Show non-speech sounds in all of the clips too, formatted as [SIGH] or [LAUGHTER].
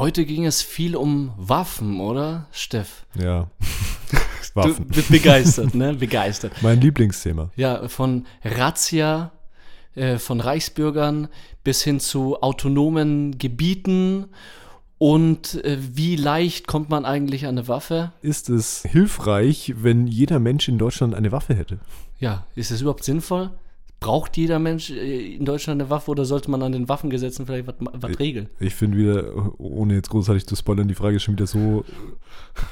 Heute ging es viel um Waffen, oder, Steff? Ja. [LAUGHS] Du Waffen. bist begeistert, ne? Begeistert. Mein Lieblingsthema. Ja, von Razzia, äh, von Reichsbürgern bis hin zu autonomen Gebieten und äh, wie leicht kommt man eigentlich an eine Waffe? Ist es hilfreich, wenn jeder Mensch in Deutschland eine Waffe hätte? Ja, ist es überhaupt sinnvoll? Braucht jeder Mensch äh, in Deutschland eine Waffe oder sollte man an den Waffengesetzen vielleicht was, regeln? Ich finde wieder, ohne jetzt großartig zu spoilern, die Frage ist schon wieder so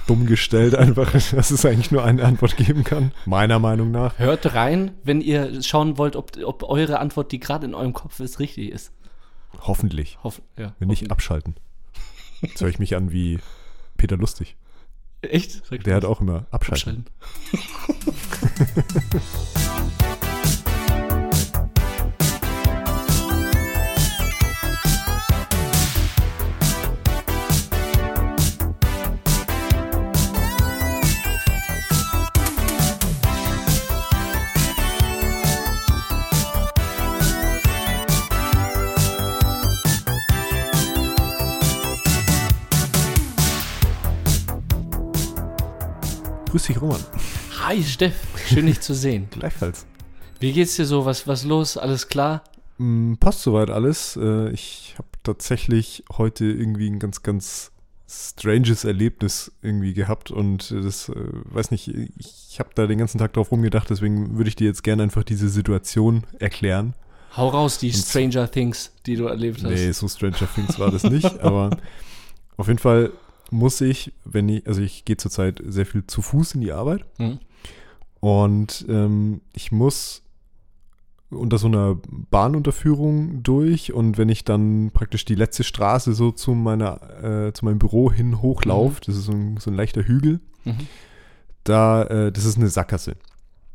dumm gestellt, einfach, [LAUGHS] dass es eigentlich nur eine Antwort geben kann. Meiner Meinung nach. Hört rein, wenn ihr schauen wollt, ob, ob eure Antwort, die gerade in eurem Kopf ist, richtig ist. Hoffentlich. Hoffen, ja, Wenn nicht, abschalten. Jetzt höre ich mich an wie Peter Lustig. Echt? Der hat auch immer abschalten. Abschalten. [LAUGHS] Grüß dich, Roman. Hi Steff, schön dich zu sehen. [LAUGHS] Gleichfalls. Wie geht's dir so? Was, was los? Alles klar? Mm, Passt soweit alles. Äh, Ich habe tatsächlich heute irgendwie ein ganz, ganz stranges Erlebnis irgendwie gehabt und äh, das, äh, weiß nicht, ich habe da den ganzen Tag drauf rumgedacht, deswegen würde ich dir jetzt gerne einfach diese Situation erklären. Hau raus, die Und- Stranger Things, die du erlebt hast. Nee, so Stranger Things war das nicht, [LAUGHS] aber auf jeden Fall muss ich, wenn ich, also ich gehe zurzeit sehr viel zu Fuß in die Arbeit Hm? und ähm, ich muss unter so einer Bahnunterführung durch und wenn ich dann praktisch die letzte Straße so zu meiner, äh, zu meinem Büro hin hochlaufe, das ist so ein, so ein leichter Hügel, Mhm. da, äh, das ist eine Sackgasse.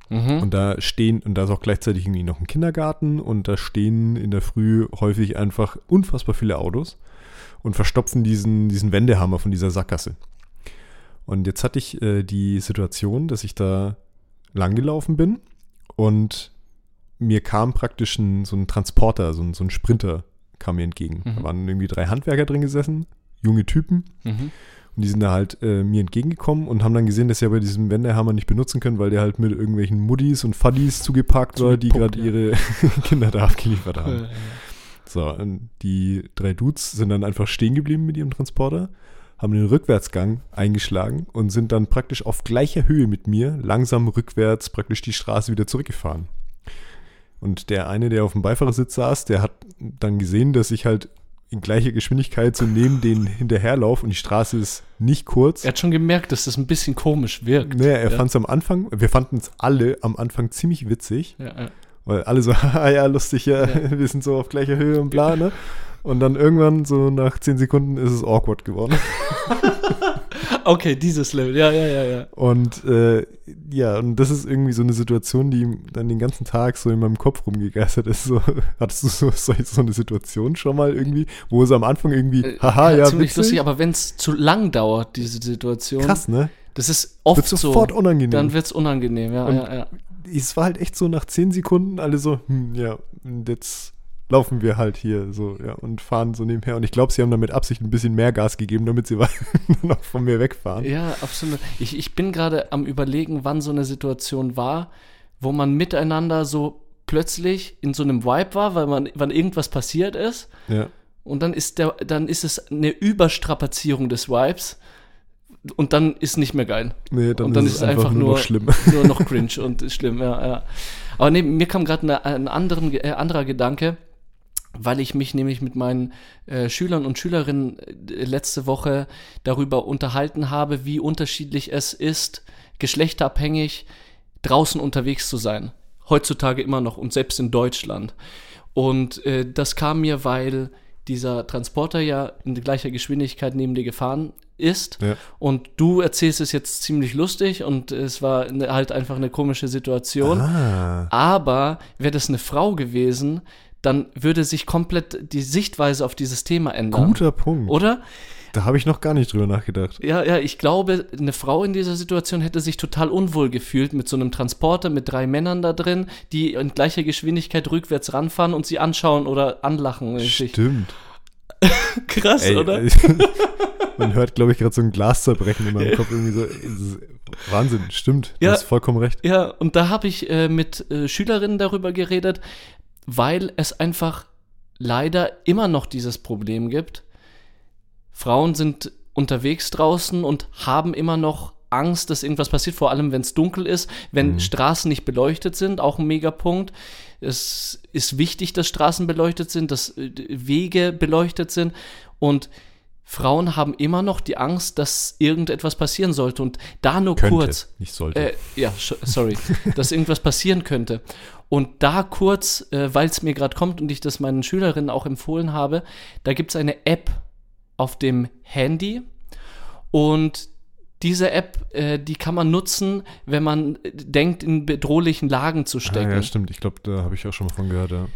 Mhm. Und da stehen, und da ist auch gleichzeitig irgendwie noch ein Kindergarten und da stehen in der Früh häufig einfach unfassbar viele Autos und verstopfen diesen, diesen Wendehammer von dieser Sackgasse. Und jetzt hatte ich äh, die Situation, dass ich da langgelaufen bin und mir kam praktisch ein, so ein Transporter, so ein, so ein Sprinter kam mir entgegen. Mhm. Da waren irgendwie drei Handwerker drin gesessen, junge Typen, Mhm. und die sind da halt äh, mir entgegengekommen und haben dann gesehen, dass sie aber diesen Wendehammer nicht benutzen können, weil der halt mit irgendwelchen Muddis und Fuddies zugepackt war, die gerade ihre [LAUGHS] Kinder da abgeliefert haben. Äh, So, und die drei Dudes sind dann einfach stehen geblieben mit ihrem Transporter, haben den Rückwärtsgang eingeschlagen und sind dann praktisch auf gleicher Höhe mit mir langsam rückwärts praktisch die Straße wieder zurückgefahren. Und der eine, der auf dem Beifahrersitz saß, der hat dann gesehen, dass ich halt in gleicher Geschwindigkeit so neben denen hinterherlaufe und die Straße ist nicht kurz. Er hat schon gemerkt, dass das ein bisschen komisch wirkt. Naja, er ja. fand es am Anfang, wir fanden es alle am Anfang ziemlich witzig, Ja, ja. Weil alle so, haha, [LAUGHS] ja, lustig, ja, Ja. [LAUGHS] wir sind so auf gleicher Höhe und bla, ne? Und dann irgendwann, so nach zehn Sekunden, ist es awkward geworden. [LAUGHS] Okay, dieses Level. Ja, ja, ja, ja. Und äh, ja, und das ist irgendwie so eine Situation, die dann den ganzen Tag so in meinem Kopf rumgegeistert ist. So, hattest du so, so, so eine Situation schon mal irgendwie, wo es am Anfang irgendwie, Äh, haha, ja, ziemlich witzig, lustig, aber wenn es zu lang dauert, diese Situation, krass, ne? das ist oft Wird sofort so, unangenehm. dann wird es unangenehm, ja, Und- ja, ja. Es war halt echt so nach zehn Sekunden alle so, hm, ja, jetzt laufen wir halt hier so, ja, und fahren so nebenher. Und ich glaube, sie haben da mit Absicht ein bisschen mehr Gas gegeben, damit sie [LAUGHS] noch von mir wegfahren. Ja, absolut. Ich, ich bin gerade am überlegen, wann so eine Situation war, wo man miteinander so plötzlich in so einem Vibe war, weil man, wann irgendwas passiert ist. Ja. Und dann ist der, dann ist es eine Überstrapazierung des Vibes. Und dann ist nicht mehr geil. Nee, dann, und dann ist, es einfach, nur noch schlimm. [LAUGHS] Nur noch [LAUGHS] cringe und schlimm, ja, ja. Aber nee, mir kam gerade ein anderen, äh, anderer Gedanke, weil ich mich nämlich mit meinen äh, Schülern und Schülerinnen äh, letzte Woche darüber unterhalten habe, wie unterschiedlich es ist, geschlechterabhängig draußen unterwegs zu sein. Heutzutage immer noch und selbst in Deutschland. Und äh, das kam mir, weil dieser Transporter ja in gleicher Geschwindigkeit neben dir gefahren ist. Ja. Und du erzählst es jetzt ziemlich lustig und es war ne, halt einfach eine komische Situation. Ah, Aber wäre das eine Frau gewesen, dann würde sich komplett die Sichtweise auf dieses Thema ändern. guter Punkt. Oder? Da habe ich noch gar nicht drüber nachgedacht. Ja, ja, ich glaube, eine Frau in dieser Situation hätte sich total unwohl gefühlt mit so einem Transporter mit drei Männern da drin, die in gleicher Geschwindigkeit rückwärts ranfahren und sie anschauen oder anlachen. Stimmt. [LAUGHS] Krass, Ey, oder? äh, [LAUGHS] man hört, glaube ich, gerade so ein Glas zerbrechen in meinem Kopf. Irgendwie so, Wahnsinn, stimmt. Du Ja. hast vollkommen recht. Ja, und da habe ich äh, mit äh, Schülerinnen darüber geredet, weil es einfach leider immer noch dieses Problem gibt. Frauen sind unterwegs draußen und haben immer noch Angst, dass irgendwas passiert, vor allem wenn es dunkel ist, wenn Straßen nicht beleuchtet sind, auch ein Megapunkt. Es ist wichtig, dass Straßen beleuchtet sind, dass äh, Wege beleuchtet sind und Frauen haben immer noch die Angst, dass irgendetwas passieren sollte und da nur Könnte, kurz. nicht sollte. Äh, ja, sorry, [LAUGHS] dass irgendwas passieren könnte. Und da kurz, äh, weil es mir gerade kommt und ich das meinen Schülerinnen auch empfohlen habe, da gibt es eine App auf dem Handy und diese App, äh, die kann man nutzen, wenn man denkt, in bedrohlichen Lagen zu ah, stecken. ja, stimmt. Ich glaube, da habe ich auch schon mal von gehört, ja.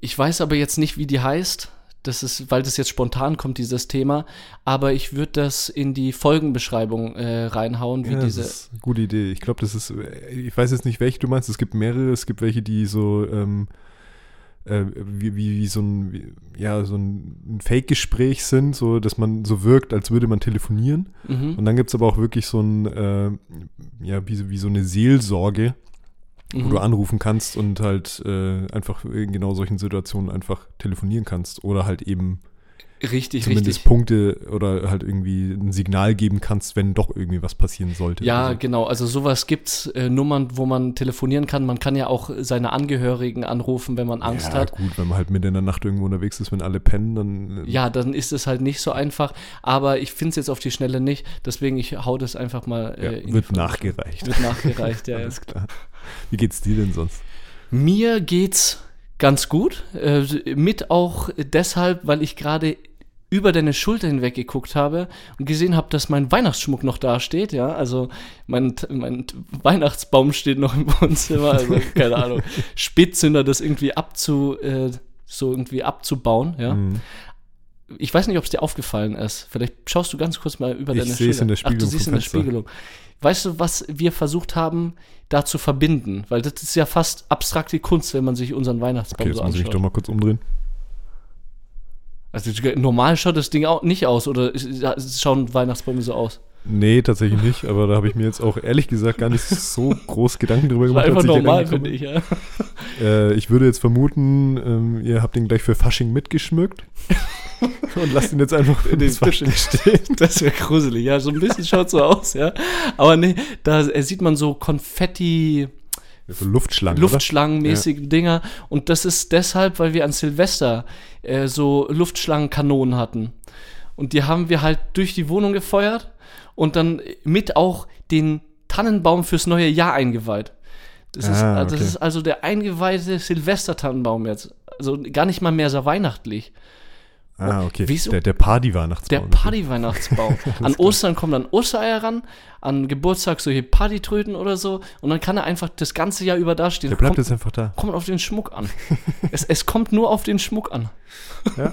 Ich weiß aber jetzt nicht, wie die heißt. Das ist, weil das jetzt spontan kommt, dieses Thema. Aber ich würde das in die Folgenbeschreibung äh, reinhauen, wie ja, diese. Das ist eine gute Idee. Ich glaube, das ist, äh, ich weiß jetzt nicht, welche du meinst. Es gibt mehrere. Es gibt welche, die so, ähm, äh, wie, wie, wie so ein, wie, ja, so ein, Fake-Gespräch sind, so, dass man so wirkt, als würde man telefonieren. Mhm. Und dann gibt es aber auch wirklich so ein, äh, ja, wie, so- wie so eine Seelsorge, wo Mhm. du anrufen kannst und halt äh, einfach in genau solchen Situationen einfach telefonieren kannst oder halt eben Richtig, zumindest richtig. Punkte oder halt irgendwie ein Signal geben kannst, wenn doch irgendwie was passieren sollte. Ja, Also, genau. Also sowas gibt's äh, Nummern, wo man telefonieren kann. Man kann ja auch seine Angehörigen anrufen, wenn man Angst ja, hat. gut, wenn man halt mitten in der Nacht irgendwo unterwegs ist, wenn alle pennen, dann äh, Ja, dann ist es halt nicht so einfach. Aber ich finde es jetzt auf die Schnelle nicht. Deswegen ich hau das einfach mal ja, äh, in die wird nachgereicht. Wird nachgereicht, [LAUGHS] ja. ja. Alles klar. Wie geht's dir denn sonst? Mir geht's ganz gut. Äh, mit auch deshalb, weil ich gerade über deine Schulter hinweg geguckt habe und gesehen habe, dass mein Weihnachtsschmuck noch da steht, ja, also mein, mein Weihnachtsbaum steht noch im Wohnzimmer, also [LAUGHS] keine Ahnung, Spätzünder das irgendwie abzu, äh, so irgendwie abzubauen, ja. Mhm. Ich weiß nicht, ob es dir aufgefallen ist. Vielleicht schaust du ganz kurz mal über Ich deine sehe es in der Ach, du Spiegelung siehst in der. Spiegelung. Weißt du, was wir versucht haben, da zu verbinden? Weil das ist ja fast abstrakte Kunst, wenn man sich unseren Weihnachtsbaum Okay, jetzt so muss ich doch anschaut. mal kurz umdrehen. Also normal schaut das Ding auch nicht aus oder schauen Weihnachtsbäume so aus? Nee, tatsächlich nicht, aber da habe ich mir jetzt auch ehrlich gesagt gar nicht so groß Gedanken drüber [LAUGHS] War gemacht. einfach als ich hier normal, finde ich, ja. [LAUGHS] Äh, ich würde jetzt vermuten, ähm, ihr habt den gleich für Fasching mitgeschmückt [LAUGHS] und lasst ihn jetzt einfach für das Fasching stehen. Das wäre gruselig, ja. So ein bisschen schaut so aus, ja. Aber nee, da sieht man so Konfetti, So Luftschlangen, Luftschlangenmäßige Dinger. Und das ist deshalb, weil wir an Silvester äh, so Luftschlangenkanonen hatten. Und die haben wir halt durch die Wohnung gefeuert und dann mit auch den Tannenbaum fürs neue Jahr eingeweiht. Das, ist, Ah, das okay. ist also der eingeweihte Silvestertannenbaum jetzt. Also gar nicht mal mehr so weihnachtlich. Ah, okay. Wieso? Der, der Party-Weihnachtsbaum. Der Party-Weihnachtsbaum. [LAUGHS] an Ostern kommen dann Ostereier ran, an Geburtstag solche Partytröten oder so und dann kann er einfach das ganze Jahr über dastehen. Der bleibt kommt, jetzt einfach da. kommt auf den Schmuck an. [LAUGHS] es, es kommt nur auf den Schmuck an. Ja.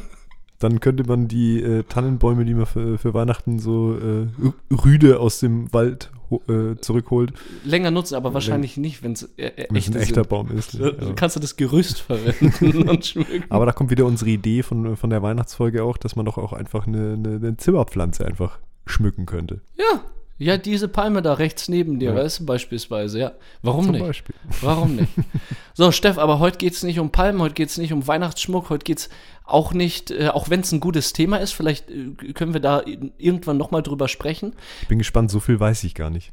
Dann könnte man die äh, Tannenbäume, die man für, für Weihnachten so äh, rüde aus dem Wald äh, zurückholt, Länger nutzen, aber wahrscheinlich nicht, wenn es äh, äh, wenn es ein echte echter sind. Baum ist. Ja. kannst du das Gerüst verwenden [LAUGHS] und schmücken. Aber da kommt wieder unsere Idee von, von der Weihnachtsfolge auch, dass man doch auch einfach eine, eine, eine Zimmerpflanze einfach schmücken könnte. Ja, ja, diese Palme da rechts neben dir, Ja. weißt du, beispielsweise, ja. Warum Zum nicht? Beispiel. [LAUGHS] Warum nicht? So, Steff, aber heute geht es nicht um Palmen, heute geht es nicht um Weihnachtsschmuck, heute geht es auch nicht, äh, auch wenn es ein gutes Thema ist, vielleicht äh, können wir da irgendwann nochmal drüber sprechen. Ich bin gespannt, so viel weiß ich gar nicht.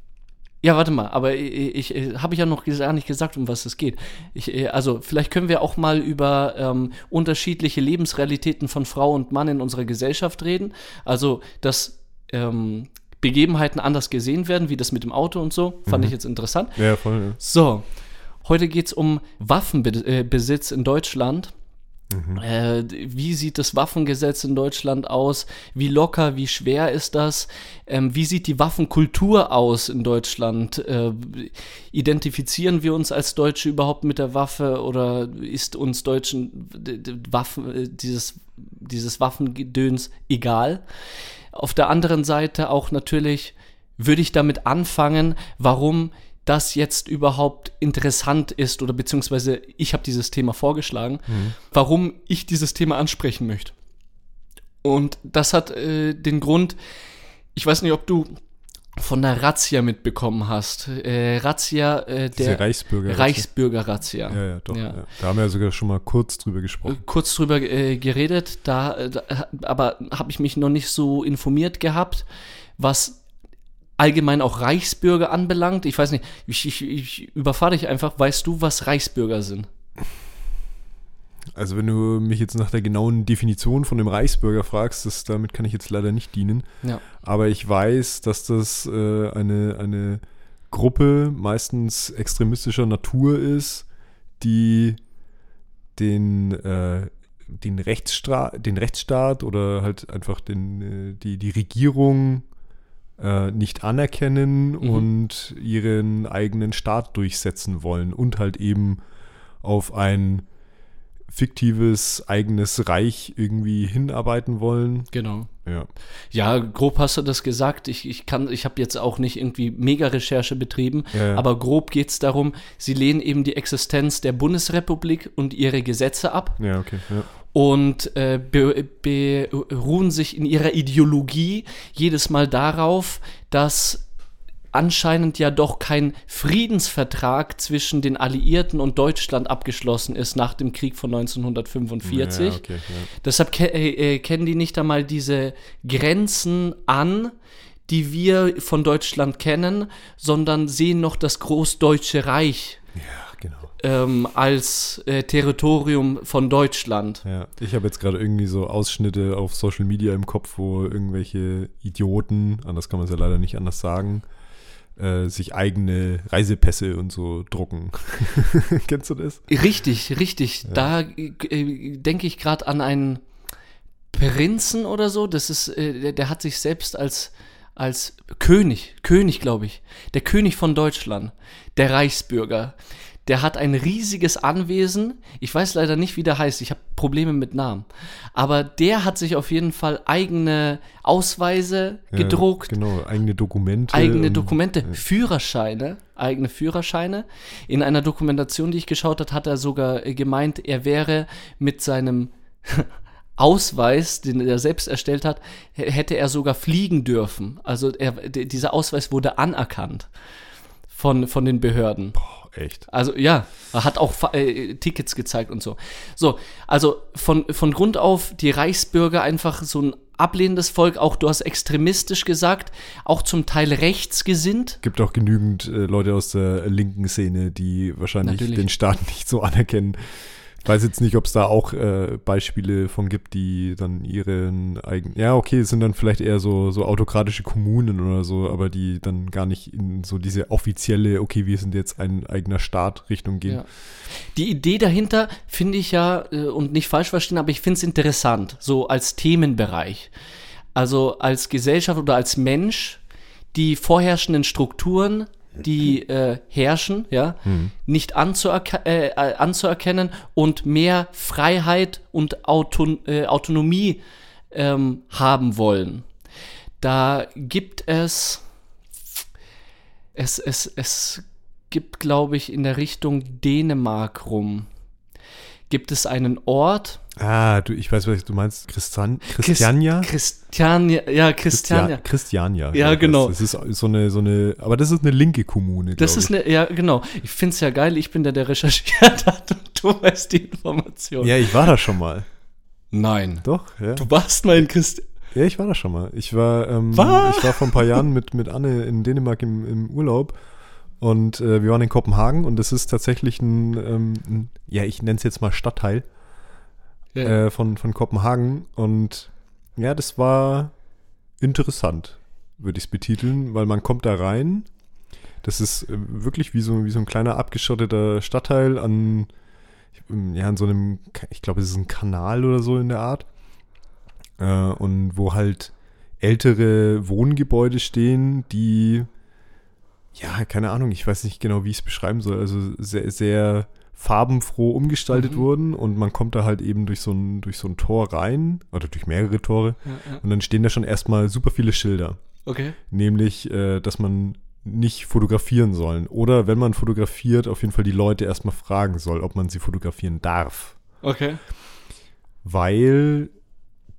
Ja, warte mal, aber ich, ich, ich habe ja noch gar nicht gesagt, um was es geht. Ich, äh, also vielleicht können wir auch mal über ähm, unterschiedliche Lebensrealitäten von Frau und Mann in unserer Gesellschaft reden. Also, dass ähm, Begebenheiten anders gesehen werden, wie das mit dem Auto und so, fand ich jetzt interessant. Ja, voll. Ja. So, heute geht es um Waffenbesitz in Deutschland. Äh, wie sieht das Waffengesetz in Deutschland aus? Wie locker, wie schwer ist das? Ähm, wie sieht die Waffenkultur aus in Deutschland? Äh, identifizieren wir uns als Deutsche überhaupt mit der Waffe oder ist uns Deutschen Waffen, äh, dieses, dieses Waffengedöns egal? Auf der anderen Seite auch natürlich würde ich damit anfangen, warum das jetzt überhaupt interessant ist oder beziehungsweise ich habe dieses Thema vorgeschlagen, warum ich dieses Thema ansprechen möchte. Und das hat äh, den Grund, ich weiß nicht, ob du von der Razzia mitbekommen hast. Äh, Razzia, äh, der Reichsbürger. Reichsbürger-Razzia. Ja, ja, doch. Ja. Ja. Da haben wir ja sogar schon mal kurz drüber gesprochen. kurz drüber äh, geredet, da, äh, da aber habe ich mich noch nicht so informiert gehabt, was allgemein auch Reichsbürger anbelangt. Ich weiß nicht, ich, ich, ich überfahre dich einfach. Weißt du, was Reichsbürger sind? Also wenn du mich jetzt nach der genauen Definition von dem Reichsbürger fragst, das, damit kann ich jetzt leider nicht dienen. Ja. Aber ich weiß, dass das äh, eine, eine Gruppe meistens extremistischer Natur ist, die den, äh, den, Rechtssta den Rechtsstaat oder halt einfach den, äh, die, die Regierung äh, nicht anerkennen Mhm. und ihren eigenen Staat durchsetzen wollen und halt eben auf ein fiktives eigenes Reich irgendwie hinarbeiten wollen. Genau. Ja. Ja, grob hast du das gesagt. Ich, ich kann, ich habe jetzt auch nicht irgendwie mega Recherche betrieben, Ja, ja. aber grob geht es darum, sie lehnen eben die Existenz der Bundesrepublik und ihre Gesetze ab Ja, okay. Ja. und äh, be, beruhen sich in ihrer Ideologie jedes Mal darauf, dass anscheinend ja doch kein Friedensvertrag zwischen den Alliierten und Deutschland abgeschlossen ist nach dem Krieg von 1945. Ja, okay, ja. Deshalb ke äh, äh, kennen die nicht einmal diese Grenzen an, die wir von Deutschland kennen, sondern sehen noch das Großdeutsche Reich ja, genau. ähm, als äh, Territorium von Deutschland. Ja, ich habe jetzt gerade irgendwie so Ausschnitte auf Social Media im Kopf, wo irgendwelche Idioten, anders kann man es ja leider nicht anders sagen, äh, sich eigene Reisepässe und so drucken. [LAUGHS] Kennst du das? Richtig, richtig. Da äh, denke ich gerade an einen Prinzen oder so. Das ist, äh, der, der hat sich selbst als als König, König glaube ich, der König von Deutschland, der Reichsbürger. Der hat ein riesiges Anwesen. Ich weiß leider nicht, wie der heißt. Ich habe Probleme mit Namen. Aber der hat sich auf jeden Fall eigene Ausweise Ja, gedruckt, Genau, eigene Dokumente. eigene und- Dokumente, Führerscheine, eigene Führerscheine. In einer Dokumentation, die ich geschaut habe, hat er sogar gemeint, er wäre mit seinem [LAUGHS] Ausweis, den er selbst erstellt hat, hätte er sogar fliegen dürfen. Also er, dieser Ausweis wurde anerkannt von, von den Behörden. Boah, echt. Also ja, hat auch äh, Tickets gezeigt und so. So, also von, von Grund auf die Reichsbürger einfach so ein ablehnendes Volk, auch du hast extremistisch gesagt, auch zum Teil rechtsgesinnt. Gibt auch genügend äh, Leute aus der linken Szene, die wahrscheinlich Natürlich. den Staat nicht so anerkennen. Weiß jetzt nicht, ob es da auch äh, Beispiele von gibt, die dann ihren eigenen. Ja, okay, es sind dann vielleicht eher so, so autokratische Kommunen oder so, aber die dann gar nicht in so diese offizielle, okay, wir sind jetzt ein eigener Staat Richtung gehen. Ja. Die Idee dahinter finde ich ja, äh, und nicht falsch verstehen, aber ich finde es interessant, so als Themenbereich. Also als Gesellschaft oder als Mensch die vorherrschenden Strukturen, die äh, herrschen, ja, nicht anzuerke äh, äh, anzuerkennen und mehr Freiheit und Auton äh, Autonomie ähm, haben wollen. Da gibt es es, es, es gibt, glaube ich, in der Richtung Dänemark rum, gibt es einen Ort. Ah, du, ich weiß, was du meinst. Christian, Christiania? Christiania, ja, Christiania. Christiania. Ja, genau. Das. das ist so eine, so eine, aber das ist eine linke Kommune, Das ist eine, ja, genau. Ich finde es ja geil, ich bin der, der recherchiert hat und du weißt die Information. Ja, ich war da schon mal. Nein. Doch, ja. Du warst mal in Christ. Ja, ich war da schon mal. Ich war, ähm, Was? ich war vor ein paar Jahren mit, mit Anne in Dänemark im, im Urlaub und äh, wir waren in Kopenhagen und das ist tatsächlich ein, ähm, ein ja, ich nenne es jetzt mal Stadtteil Ja. äh, von, von Kopenhagen und ja, das war interessant, würde ich es betiteln, weil man kommt da rein. Das ist äh, wirklich wie so, wie so ein kleiner abgeschotteter Stadtteil an, ja, an so einem, ich glaube, es ist ein Kanal oder so in der Art. Äh, und wo halt ältere Wohngebäude stehen, die, ja, keine Ahnung, ich weiß nicht genau, wie ich es beschreiben soll, also sehr, sehr farbenfroh umgestaltet Mhm. wurden und man kommt da halt eben durch so ein, durch so ein Tor rein oder durch mehrere Tore Ja, ja. und dann stehen da schon erstmal super viele Schilder, Okay. nämlich, äh, dass man nicht fotografieren sollen oder wenn man fotografiert, auf jeden Fall die Leute erstmal fragen soll, ob man sie fotografieren darf Okay. weil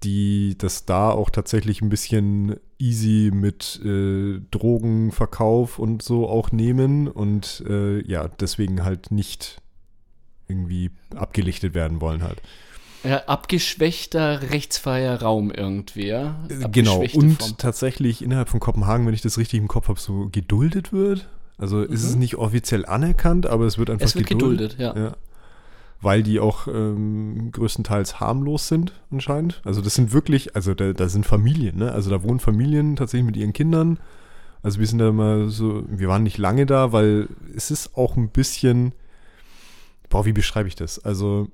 die das da auch tatsächlich ein bisschen easy mit äh, Drogenverkauf und so auch nehmen und äh, ja, deswegen halt nicht irgendwie abgelichtet werden wollen halt. Ja, abgeschwächter rechtsfreier Raum irgendwie, ja? Äh, Genau, Abgeschwächte und Form. tatsächlich innerhalb von Kopenhagen, wenn ich das richtig im Kopf habe, so geduldet wird. Also ist es nicht offiziell anerkannt, aber es wird einfach Mhm. Es wird geduldet, ja. ja. Weil die auch ähm, größtenteils harmlos sind, anscheinend. Also das sind wirklich, also da, da sind Familien, ne? Also da wohnen Familien tatsächlich mit ihren Kindern. Also wir sind da mal so, wir waren nicht lange da, weil es ist auch ein bisschen, boah, wie beschreibe ich das? Also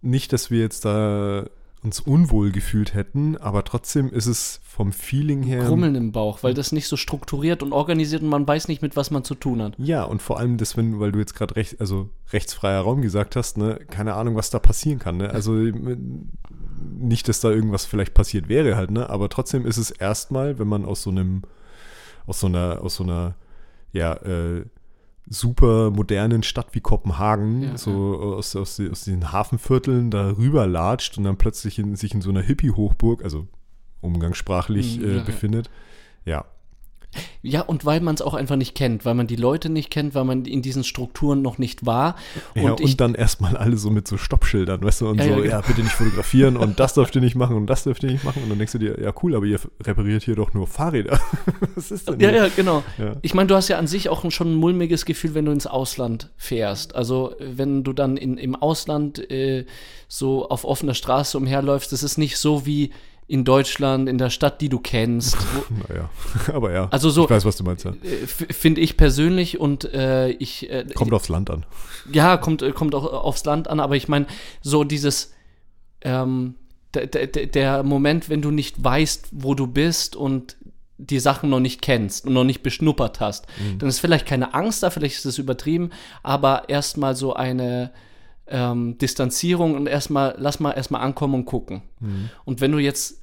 nicht, dass wir jetzt da uns unwohl gefühlt hätten, aber trotzdem ist es vom Feeling her. Grummeln im Bauch, weil das nicht so strukturiert und organisiert und man weiß nicht, mit was man zu tun hat. Ja, und vor allem das, wenn, weil du jetzt gerade recht, also rechtsfreier Raum gesagt hast, ne, keine Ahnung, was da passieren kann, ne? Also [LAUGHS] nicht, dass da irgendwas vielleicht passiert wäre halt, ne? Aber trotzdem ist es erstmal, wenn man aus so einem, aus so einer, aus so einer, ja, äh, super modernen Stadt wie Kopenhagen, Ja, so Aus, aus, die- aus den Hafenvierteln da rüber latscht und dann plötzlich in, sich in so einer Hippie-Hochburg, also umgangssprachlich Mhm, äh, ja, ja. befindet. Ja, Ja, und weil man es auch einfach nicht kennt, weil man die Leute nicht kennt, weil man in diesen Strukturen noch nicht war. Und, ja, und ich, dann erstmal alle so mit so Stoppschildern, weißt du, und Ja, so, ja, ja, genau. bitte nicht fotografieren und das dürft ihr nicht machen und das dürft ihr nicht machen. Und dann denkst du dir, ja cool, aber ihr repariert hier doch nur Fahrräder. [LAUGHS] Was ist denn ja, hier? ja, genau. Ja. Ich meine, du hast ja an sich auch schon ein mulmiges Gefühl, wenn du ins Ausland fährst. Also wenn du dann in, im Ausland äh, so auf offener Straße umherläufst, das ist nicht so wie in Deutschland, in der Stadt, die du kennst. [LAUGHS] Naja, [LAUGHS] aber ja, Also so- ich weiß, was du meinst. Ja. äh, Finde ich persönlich und äh, ich. Äh, Kommt aufs Land an. Ja, kommt, äh, kommt auch aufs Land an, aber ich meine, so dieses, ähm, der, der, der Moment, wenn du nicht weißt, wo du bist und die Sachen noch nicht kennst und noch nicht beschnuppert hast, dann ist vielleicht keine Angst da, vielleicht ist es übertrieben, aber erstmal so eine ähm, Distanzierung und erstmal, lass mal erstmal ankommen und gucken. Und wenn du jetzt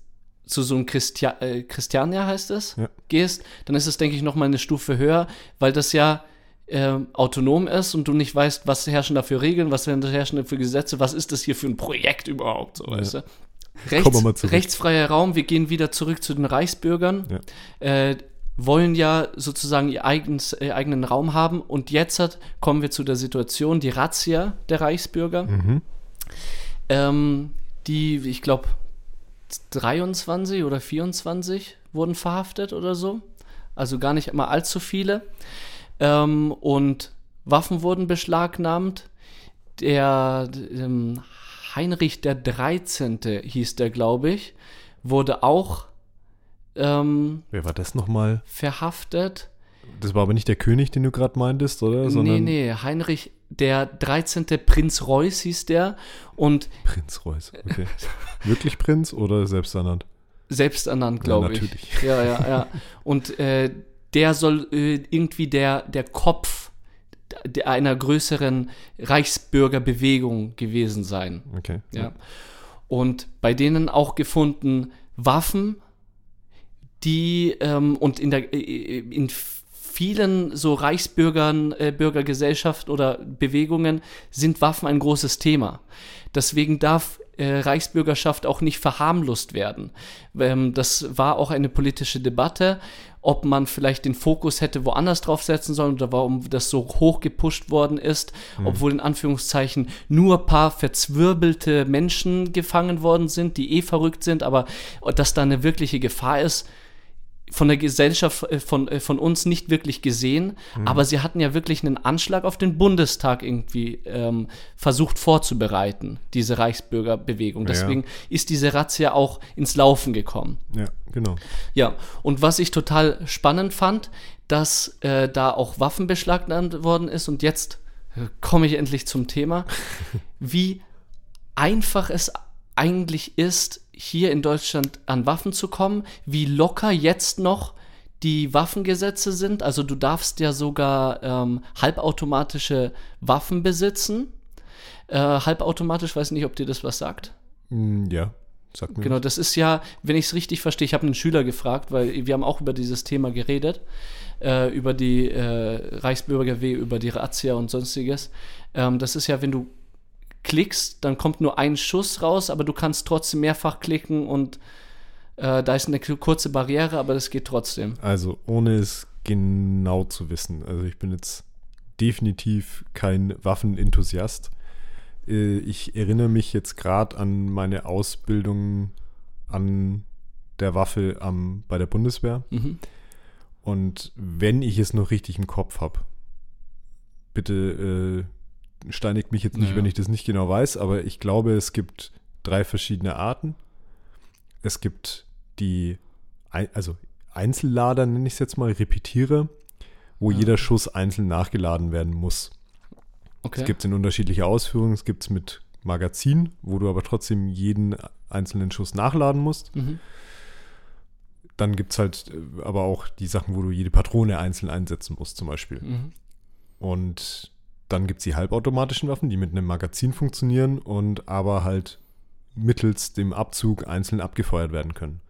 zu so einem Christia äh, Christiania heißt es, Ja. gehst, dann ist es, denke ich, noch mal eine Stufe höher, weil das ja ähm, autonom ist und du nicht weißt, was herrschen da für Regeln, was herrschen da für Gesetze, was ist das hier für ein Projekt überhaupt, so weißt du. Rechts, rechtsfreier Raum, wir gehen wieder zurück zu den Reichsbürgern, Ja. äh, wollen ja sozusagen ihr eigenes, äh, eigenen Raum haben und jetzt hat, kommen wir zu der Situation, die Razzia der Reichsbürger, Mhm. ähm, die, ich glaube, 23 oder 24 wurden verhaftet oder so. Also gar nicht mal allzu viele. Ähm, und Waffen wurden beschlagnahmt. Der ähm, Heinrich der 13. hieß der, glaube ich, wurde auch ähm, Wer war das nochmal? verhaftet. Das war aber nicht der König, den du gerade meintest, oder? Sondern nee, nee, Heinrich der 13. Prinz Reuß hieß der und Prinz Reuß. Okay. [LAUGHS] Wirklich Prinz oder selbsternannt? selbsternannt, Ja, glaube ich. natürlich. Ja, ja, ja. Und äh, der soll äh, irgendwie der, der Kopf einer größeren Reichsbürgerbewegung gewesen sein. Okay. Ja. Und bei denen auch gefunden Waffen, die ähm, und in der äh, in vielen so Reichsbürgern, äh, Bürgergesellschaften oder Bewegungen sind Waffen ein großes Thema. Deswegen darf äh, Reichsbürgerschaft auch nicht verharmlost werden. Ähm, das war auch eine politische Debatte, ob man vielleicht den Fokus hätte woanders drauf setzen sollen oder warum das so hoch gepusht worden ist, obwohl in Anführungszeichen nur paar verzwirbelte Menschen gefangen worden sind, die eh verrückt sind, aber dass da eine wirkliche Gefahr ist, von der Gesellschaft, äh, von, äh, von uns nicht wirklich gesehen, aber sie hatten ja wirklich einen Anschlag auf den Bundestag irgendwie ähm, versucht vorzubereiten, diese Reichsbürgerbewegung. Ja. Deswegen ist diese Razzia auch ins Laufen gekommen. Ja, genau. Ja, und was ich total spannend fand, dass äh, da auch Waffen beschlagnahmt worden ist und jetzt äh, komme ich endlich zum Thema, [LAUGHS] wie einfach es eigentlich ist, hier in Deutschland an Waffen zu kommen, wie locker jetzt noch die Waffengesetze sind. Also du darfst ja sogar ähm, halbautomatische Waffen besitzen. Äh, halbautomatisch, weiß nicht, ob dir das was sagt. Hm, ja, sag mir. Genau, das ist ja, wenn ich es richtig verstehe, ich habe einen Schüler gefragt, weil wir haben auch über dieses Thema geredet, äh, über die äh, Reichsbürgerwehr, über die Razzia und sonstiges. Ähm, das ist ja, wenn du klickst, dann kommt nur ein Schuss raus, aber du kannst trotzdem mehrfach klicken und äh, da ist eine kurze Barriere, aber das geht trotzdem. Also ohne es genau zu wissen. Also ich bin jetzt definitiv kein Waffenenthusiast. Äh, ich erinnere mich jetzt gerade an meine Ausbildung an der Waffe am, bei der Bundeswehr. Mhm. Und wenn ich es noch richtig im Kopf habe, bitte äh, steinigt mich jetzt nicht, Ja. wenn ich das nicht genau weiß, aber ich glaube, es gibt drei verschiedene Arten. Es gibt die, also Einzellader, nenne ich es jetzt mal, Repetierer, wo Ja. jeder Schuss einzeln nachgeladen werden muss. Okay. Es gibt es in unterschiedlicher Ausführung. Es gibt es mit Magazin, wo du aber trotzdem jeden einzelnen Schuss nachladen musst. mhm. Dann gibt es halt äh, aber auch die Sachen, wo du jede Patrone einzeln einsetzen musst, zum Beispiel. Mhm. Und dann gibt es die halbautomatischen Waffen, die mit einem Magazin funktionieren und aber halt mittels dem Abzug einzeln abgefeuert werden können.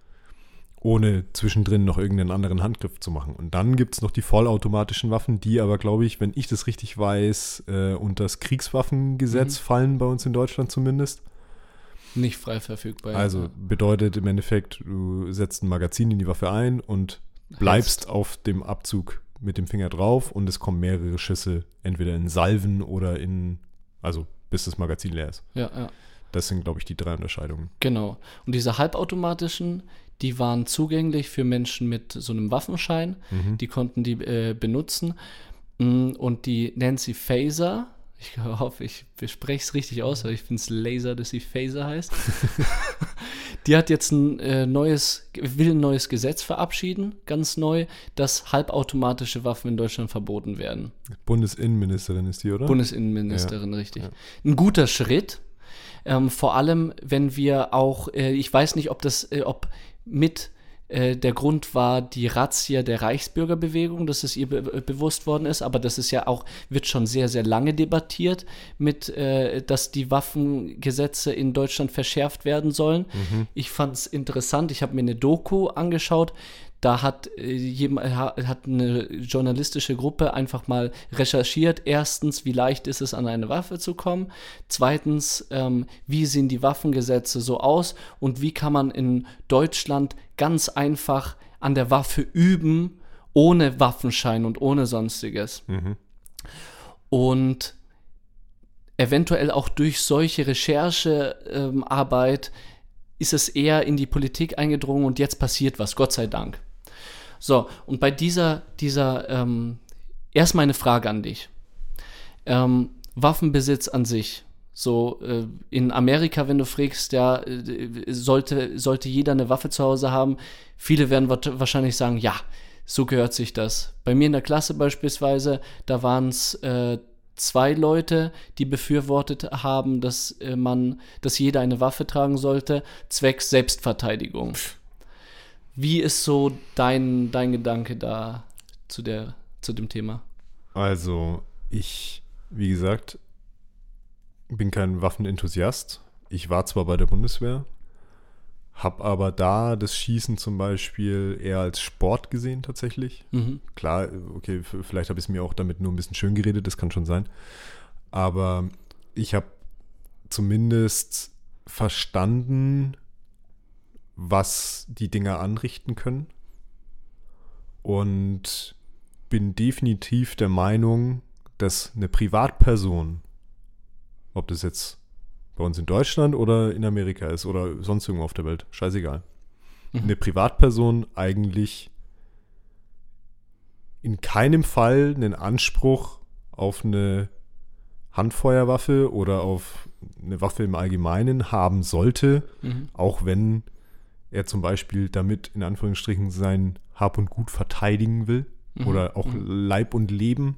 Ohne zwischendrin noch irgendeinen anderen Handgriff zu machen. Und dann gibt es noch die vollautomatischen Waffen, die aber, glaube ich, wenn ich das richtig weiß, äh, unter das Kriegswaffengesetz Mhm. fallen, bei uns in Deutschland zumindest. Nicht frei verfügbar. Also bedeutet im Endeffekt, du setzt ein Magazin in die Waffe ein und bleibst auf dem Abzug mit dem Finger drauf und es kommen mehrere Schüsse, entweder in Salven oder in, also bis das Magazin leer ist. Ja, ja. Das sind, glaube ich, die drei Unterscheidungen. Genau. Und diese halbautomatischen, die waren zugänglich für Menschen mit so einem Waffenschein. Mhm. Die konnten die äh, benutzen. Mm, Und die Nancy Faser, ich hoffe, ich spreche es richtig aus, aber ich finde es Laser, dass sie Phaser heißt. [LAUGHS] [LAUGHS] die hat jetzt ein äh, neues, will ein neues Gesetz verabschieden, ganz neu, dass halbautomatische Waffen in Deutschland verboten werden. Bundesinnenministerin ist die, oder? Bundesinnenministerin, richtig. ja. Ein guter Schritt. Ähm, vor allem, wenn wir auch, äh, ich weiß nicht, ob das, äh, ob mit äh, der Grund war die Razzia der Reichsbürgerbewegung, dass es ihr be äh, bewusst worden ist, aber das ist ja auch, wird schon sehr, sehr lange debattiert, mit, äh, dass die Waffengesetze in Deutschland verschärft werden sollen. Ich fand es interessant, ich habe mir eine Doku angeschaut, da hat, äh, hat eine journalistische Gruppe einfach mal recherchiert. Erstens, wie leicht ist es, an eine Waffe zu kommen? Zweitens, ähm, wie sehen die Waffengesetze so aus? Und wie kann man in Deutschland ganz einfach an der Waffe üben, ohne Waffenschein und ohne sonstiges? Mhm. und eventuell auch durch solche Recherchearbeit ähm, ist es eher in die Politik eingedrungen und jetzt passiert was, Gott sei Dank. So, und bei dieser, dieser, ähm, erstmal eine Frage an dich. Ähm, Waffenbesitz an sich. So, äh, in Amerika, wenn du fragst, ja, äh, sollte, sollte jeder eine Waffe zu Hause haben, viele werden wahrscheinlich sagen, ja, so gehört sich das. Bei mir in der Klasse beispielsweise, da waren es äh, zwei Leute, die befürwortet haben, dass äh, man, dass jeder eine Waffe tragen sollte, zwecks Selbstverteidigung. Wie ist so dein, dein Gedanke da zu, der, zu dem Thema? Also, ich, wie gesagt, bin kein Waffenenthusiast. Ich war zwar bei der Bundeswehr, habe aber da das Schießen zum Beispiel eher als Sport gesehen tatsächlich. Mhm. Klar, okay, vielleicht habe ich es mir auch damit nur ein bisschen schön geredet, das kann schon sein. Aber ich habe zumindest verstanden, was die Dinger anrichten können. Und bin definitiv der Meinung, dass eine Privatperson, ob das jetzt bei uns in Deutschland oder in Amerika ist oder sonst irgendwo auf der Welt, scheißegal, Mhm. eine Privatperson eigentlich in keinem Fall einen Anspruch auf eine Handfeuerwaffe oder auf eine Waffe im Allgemeinen haben sollte, Mhm. auch wenn er zum Beispiel damit in Anführungsstrichen sein Hab und Gut verteidigen will Mhm. oder auch Mhm. Leib und Leben,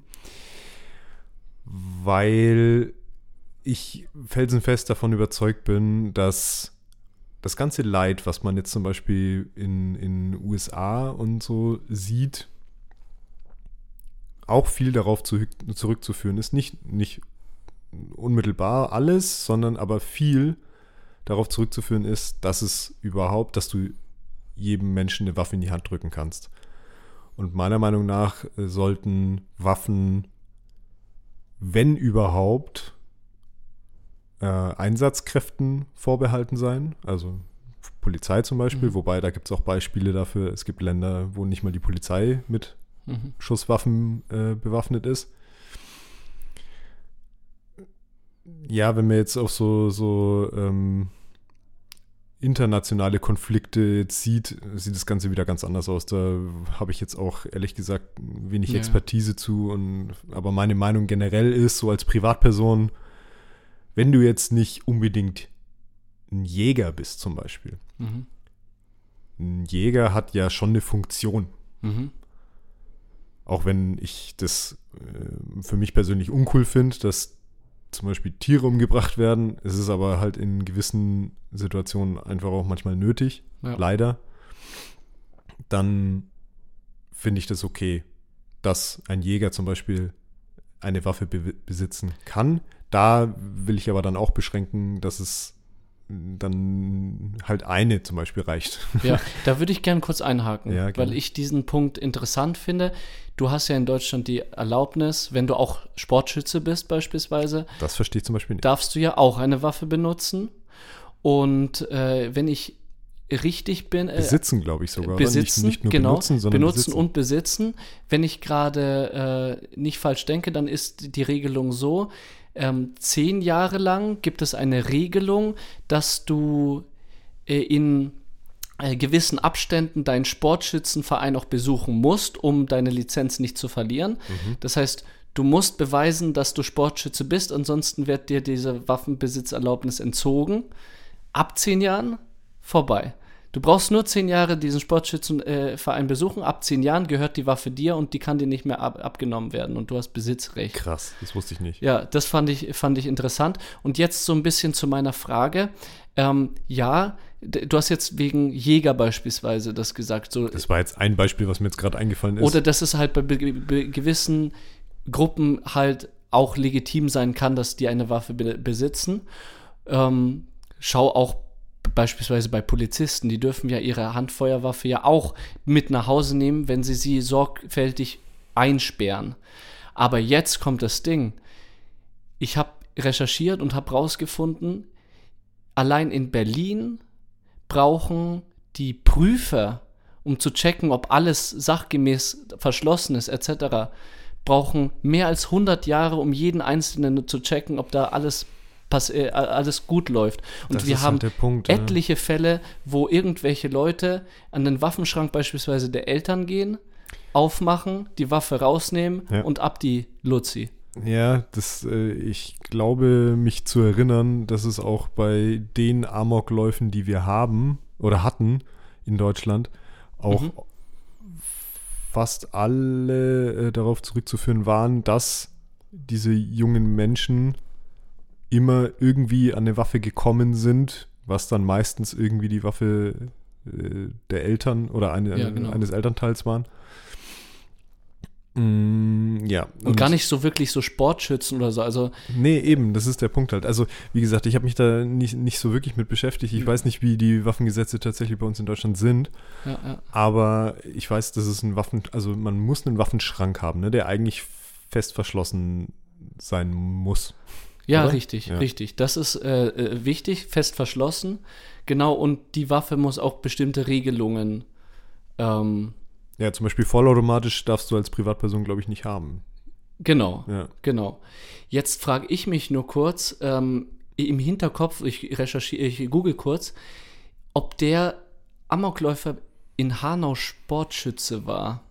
weil ich felsenfest davon überzeugt bin, dass das ganze Leid, was man jetzt zum Beispiel in in USA und so sieht, auch viel darauf zu, zurückzuführen ist. Nicht, nicht unmittelbar alles, sondern aber viel darauf zurückzuführen ist, dass es überhaupt, dass du jedem Menschen eine Waffe in die Hand drücken kannst. Und meiner Meinung nach äh, sollten Waffen, wenn überhaupt, äh, Einsatzkräften vorbehalten sein, also Polizei zum Beispiel, Mhm. wobei da gibt es auch Beispiele dafür. Es gibt Länder, wo nicht mal die Polizei mit Mhm. Schusswaffen äh, bewaffnet ist. Ja, wenn man jetzt auf so, so ähm, internationale Konflikte jetzt sieht, sieht das Ganze wieder ganz anders aus. Da habe ich jetzt auch ehrlich gesagt wenig Ja. Expertise zu. Und, aber meine Meinung generell ist, so als Privatperson, wenn du jetzt nicht unbedingt ein Jäger bist zum Beispiel. Mhm. Ein Jäger hat ja schon eine Funktion. Mhm. Auch wenn ich das äh, für mich persönlich uncool finde, dass zum Beispiel Tiere umgebracht werden. Es ist aber halt in gewissen Situationen einfach auch manchmal nötig, Ja. leider. Dann finde ich das okay, dass ein Jäger zum Beispiel eine Waffe be besitzen kann. Da will ich aber dann auch beschränken, dass es dann halt eine zum Beispiel reicht. [LAUGHS] Ja, da würde ich gerne kurz einhaken, Ja, weil ich diesen Punkt interessant finde. Du hast ja in Deutschland die Erlaubnis, wenn du auch Sportschütze bist beispielsweise, Das verstehe ich zum Beispiel nicht. darfst du ja auch eine Waffe benutzen. Und äh, wenn ich richtig bin, äh, Besitzen, glaube ich sogar. besitzen? Nicht, nicht genau, benutzen, benutzen besitzen. und besitzen. Wenn ich gerade äh, nicht falsch denke, dann ist die Regelung so, ähm, zehn Jahre lang gibt es eine Regelung, dass du äh, in äh, gewissen Abständen deinen Sportschützenverein auch besuchen musst, um deine Lizenz nicht zu verlieren. Mhm. Das heißt, du musst beweisen, dass du Sportschütze bist, ansonsten wird dir diese Waffenbesitzerlaubnis entzogen. Ab zehn Jahren vorbei. Du brauchst nur zehn Jahre diesen Sportschützenverein besuchen. Ab zehn Jahren gehört die Waffe dir und die kann dir nicht mehr ab abgenommen werden und du hast Besitzrecht. Krass, das wusste ich nicht. Ja, das fand ich, fand ich interessant. Und jetzt so ein bisschen zu meiner Frage. Ähm, ja, du hast jetzt wegen Jäger beispielsweise das gesagt. So, Das war jetzt ein Beispiel, was mir jetzt gerade eingefallen ist. oder dass es halt bei be be gewissen Gruppen halt auch legitim sein kann, dass die eine Waffe be besitzen. Ähm, schau auch beispielsweise bei Polizisten, die dürfen ja ihre Handfeuerwaffe ja auch mit nach Hause nehmen, wenn sie sie sorgfältig einsperren. Aber jetzt kommt das Ding. Ich habe recherchiert und habe rausgefunden, allein in Berlin brauchen die Prüfer, um zu checken, ob alles sachgemäß verschlossen ist, etc., brauchen mehr als 100 Jahre, um jeden Einzelnen zu checken, ob da alles, äh, alles gut läuft. Und Das wir haben halt Punkt, ja. etliche Fälle, wo irgendwelche Leute an den Waffenschrank beispielsweise der Eltern gehen, aufmachen, die Waffe rausnehmen Ja. und ab die Luzi. Ja, das, äh, ich glaube, mich zu erinnern, dass es auch bei den Amokläufen, die wir haben oder hatten in Deutschland, auch Mhm. fast alle äh, darauf zurückzuführen waren, dass diese jungen Menschen immer irgendwie an eine Waffe gekommen sind, was dann meistens irgendwie die Waffe äh, der Eltern oder eine, Ja, genau. eines Elternteils waren. Mm, ja. Und, gar nicht so wirklich so Sportschützen oder so. Also, Nee, eben, das ist der Punkt halt. Also, wie gesagt, ich habe mich da nicht, nicht so wirklich mit beschäftigt. Ich Mhm. weiß nicht, wie die Waffengesetze tatsächlich bei uns in Deutschland sind, ja, ja. aber ich weiß, dass es ein Waffen, also man muss einen Waffenschrank haben, ne, der eigentlich fest verschlossen sein muss. Ja, Oder? richtig, Ja. richtig. Das ist äh, äh, wichtig, fest verschlossen. Genau, und die Waffe muss auch bestimmte Regelungen. Ähm, Ja, zum Beispiel vollautomatisch darfst du als Privatperson, glaube ich, nicht haben. genau, Ja. genau. Jetzt frage ich mich nur kurz, ähm, im Hinterkopf, ich recherchiere, ich google kurz, ob der Amokläufer in Hanau Sportschütze war.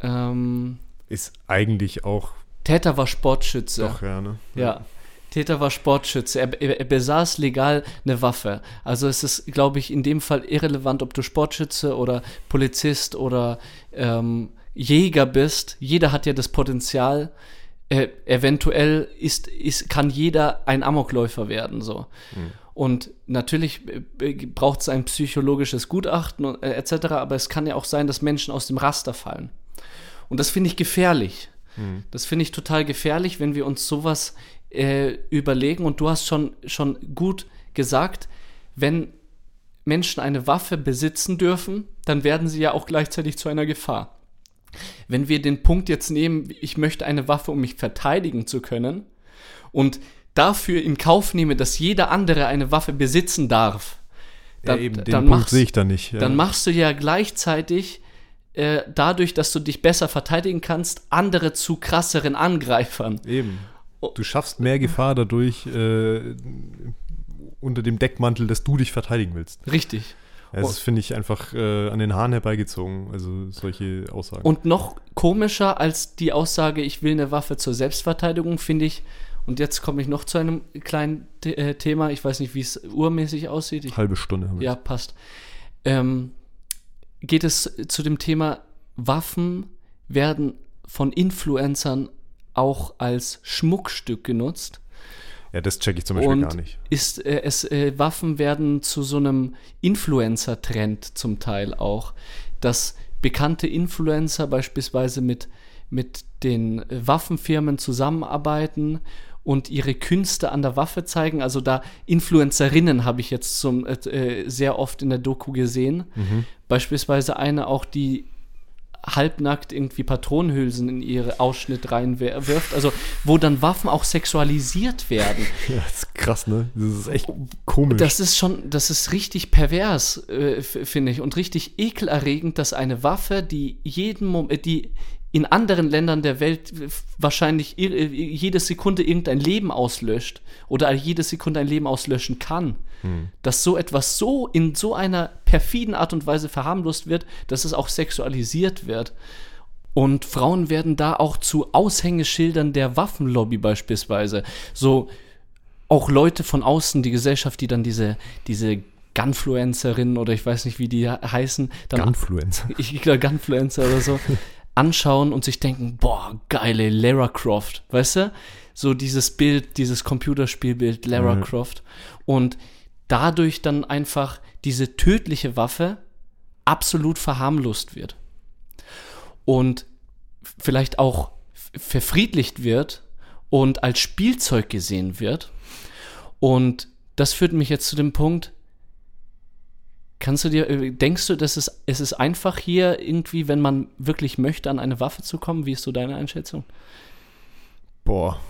Ähm, Ist eigentlich auch Täter war Sportschütze. doch, ja, ne? Ja. Täter war Sportschütze. Er, er, er besaß legal eine Waffe. Also es ist, glaube ich, in dem Fall irrelevant, ob du Sportschütze oder Polizist oder ähm, Jäger bist. Jeder hat ja das Potenzial. Äh, eventuell ist, ist, kann jeder ein Amokläufer werden. So. Und natürlich braucht es ein psychologisches Gutachten und, äh, etc., aber es kann ja auch sein, dass Menschen aus dem Raster fallen. Und das finde ich gefährlich. Das finde ich total gefährlich, wenn wir uns sowas äh, überlegen. Und du hast schon, schon gut gesagt, wenn Menschen eine Waffe besitzen dürfen, dann werden sie ja auch gleichzeitig zu einer Gefahr. Wenn wir den Punkt jetzt nehmen, ich möchte eine Waffe, um mich verteidigen zu können, und dafür in Kauf nehme, dass jeder andere eine Waffe besitzen darf, dann, ja, eben, den dann, Punkt machst, sehe ich da nicht. Ja. dann machst du ja gleichzeitig äh, dadurch, dass du dich besser verteidigen kannst, andere zu krasseren Angreifern. Eben. Du schaffst mehr Gefahr dadurch äh, unter dem Deckmantel, dass du dich verteidigen willst. Richtig. Ja, das finde ich einfach äh, an den Haaren herbeigezogen, also solche Aussagen. Und noch komischer als die Aussage, ich will eine Waffe zur Selbstverteidigung, finde ich, und jetzt komme ich noch zu einem kleinen äh, Thema, ich weiß nicht, wie es urmäßig aussieht. Ich, Halbe Stunde haben wir. ja, passt. Ähm, geht es zu dem Thema, Waffen werden von Influencern auch als Schmuckstück genutzt. Ja, das checke ich zum Beispiel Und gar nicht. ist äh, es äh, Waffen werden zu so einem Influencer-Trend zum Teil auch, dass bekannte Influencer beispielsweise mit mit den Waffenfirmen zusammenarbeiten und ihre Künste an der Waffe zeigen. Also da Influencerinnen habe ich jetzt zum, äh, sehr oft in der Doku gesehen. Beispielsweise eine auch, die halbnackt irgendwie Patronenhülsen in ihre Ausschnitt reinwirft. Also wo dann Waffen auch sexualisiert werden. [LAUGHS] Ja, das ist krass, ne? Das ist echt komisch. Das ist schon, das ist richtig pervers, äh, finde ich, und richtig ekelerregend, dass eine Waffe, die jeden Moment, die in anderen Ländern der Welt wahrscheinlich jede Sekunde irgendein Leben auslöscht oder jede Sekunde ein Leben auslöschen kann, hm. dass so etwas so in so einer perfiden Art und Weise verharmlost wird, dass es auch sexualisiert wird. Und Frauen werden da auch zu Aushängeschildern der Waffenlobby beispielsweise. So auch Leute von außen, die Gesellschaft, die dann diese, diese Gunfluencerinnen oder ich weiß nicht, wie die heißen. Dann, Gunfluencer. [LAUGHS] Ich, ich glaube, Gunfluencer oder so. [LAUGHS] anschauen und sich denken, boah, geile Lara Croft, weißt du? So dieses Bild, dieses Computerspielbild Lara mhm. Croft. Und dadurch dann einfach diese tödliche Waffe absolut verharmlost wird. Und vielleicht auch verfriedlicht wird und als Spielzeug gesehen wird. Und das führt mich jetzt zu dem Punkt, Kannst du dir, äh, denkst du, dass es, es ist einfach hier irgendwie, wenn man wirklich möchte, an eine Waffe zu kommen? Wie ist so deine Einschätzung? Boah,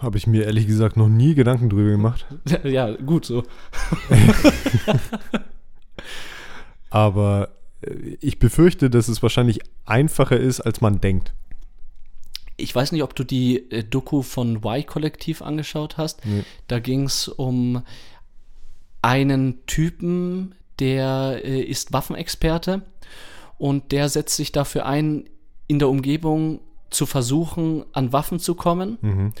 habe ich mir ehrlich gesagt noch nie Gedanken drüber gemacht. [LAUGHS] Ja, gut so. [LAUGHS] Aber äh, ich befürchte, dass es wahrscheinlich einfacher ist, als man denkt. Ich weiß nicht, ob du die äh, Doku von Y-Kollektiv angeschaut hast. Nee. Da ging es um einen Typen, der äh, ist Waffenexperte und der setzt sich dafür ein, in der Umgebung zu versuchen, an Waffen zu kommen mhm.